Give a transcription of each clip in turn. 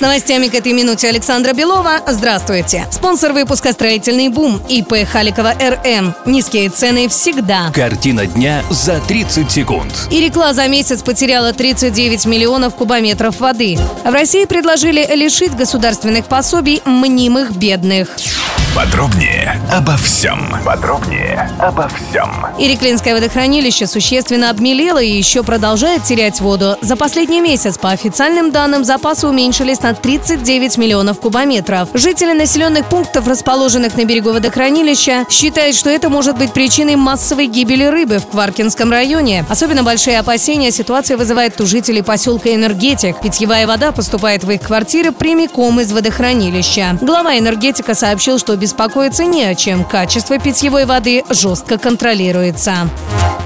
С новостями к этой минуте Александра Белова. Здравствуйте. Спонсор выпуска «Строительный бум» ИП Халикова РМ. Низкие цены всегда. Картина дня за 30 секунд. Ирикла за месяц потеряла 39 миллионов кубометров воды. В России предложили лишить государственных пособий мнимых бедных. Подробнее обо всем. Подробнее обо всем. Иреклинское водохранилище существенно обмелело и еще продолжает терять воду. За последний месяц, по официальным данным, запасы уменьшились на 39 миллионов кубометров. Жители населенных пунктов, расположенных на берегу водохранилища, считают, что это может быть причиной массовой гибели рыбы в Кваркинском районе. Особенно большие опасения ситуация вызывает у жителей поселка Энергетик. Питьевая вода поступает в их квартиры прямиком из водохранилища. Глава энергетика сообщил, что беспокоиться не о чем. Качество питьевой воды жестко контролируется.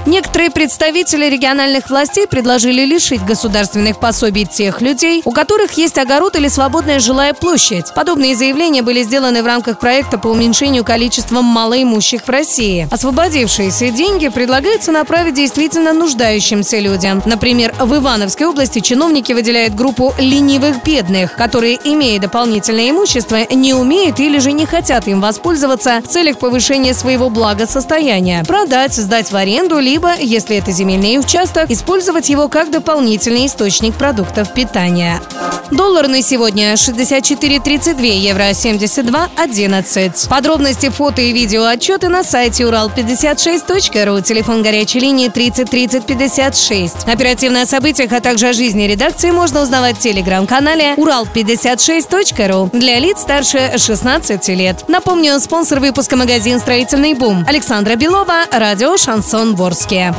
Некоторые представители региональных властей предложили лишить государственных пособий тех людей, у которых есть огород или свободная жилая площадь. Подобные заявления были сделаны в рамках проекта по уменьшению количества малоимущих в России. Освободившиеся деньги предлагается направить действительно нуждающимся людям. Например, в Ивановской области чиновники выделяют группу ленивых бедных, которые, имея дополнительное имущество, не умеют или же не хотят им воспользоваться в целях повышения своего благосостояния. Продать, сдать в аренду, либо, если это земельный участок, использовать его как дополнительный источник продуктов питания. Доллар на сегодня 64.32, евро 72.11. Подробности, фото и видео отчеты на сайте урал56.ру, телефон горячей линии 30 30 56. Оперативно о событиях, а также о жизни редакции можно узнавать в телеграм-канале урал56.ру для лиц старше 16 лет. Напомню, спонсор выпуска магазин «Строительный бум» Александра Белова, радио «Шансон Ворске».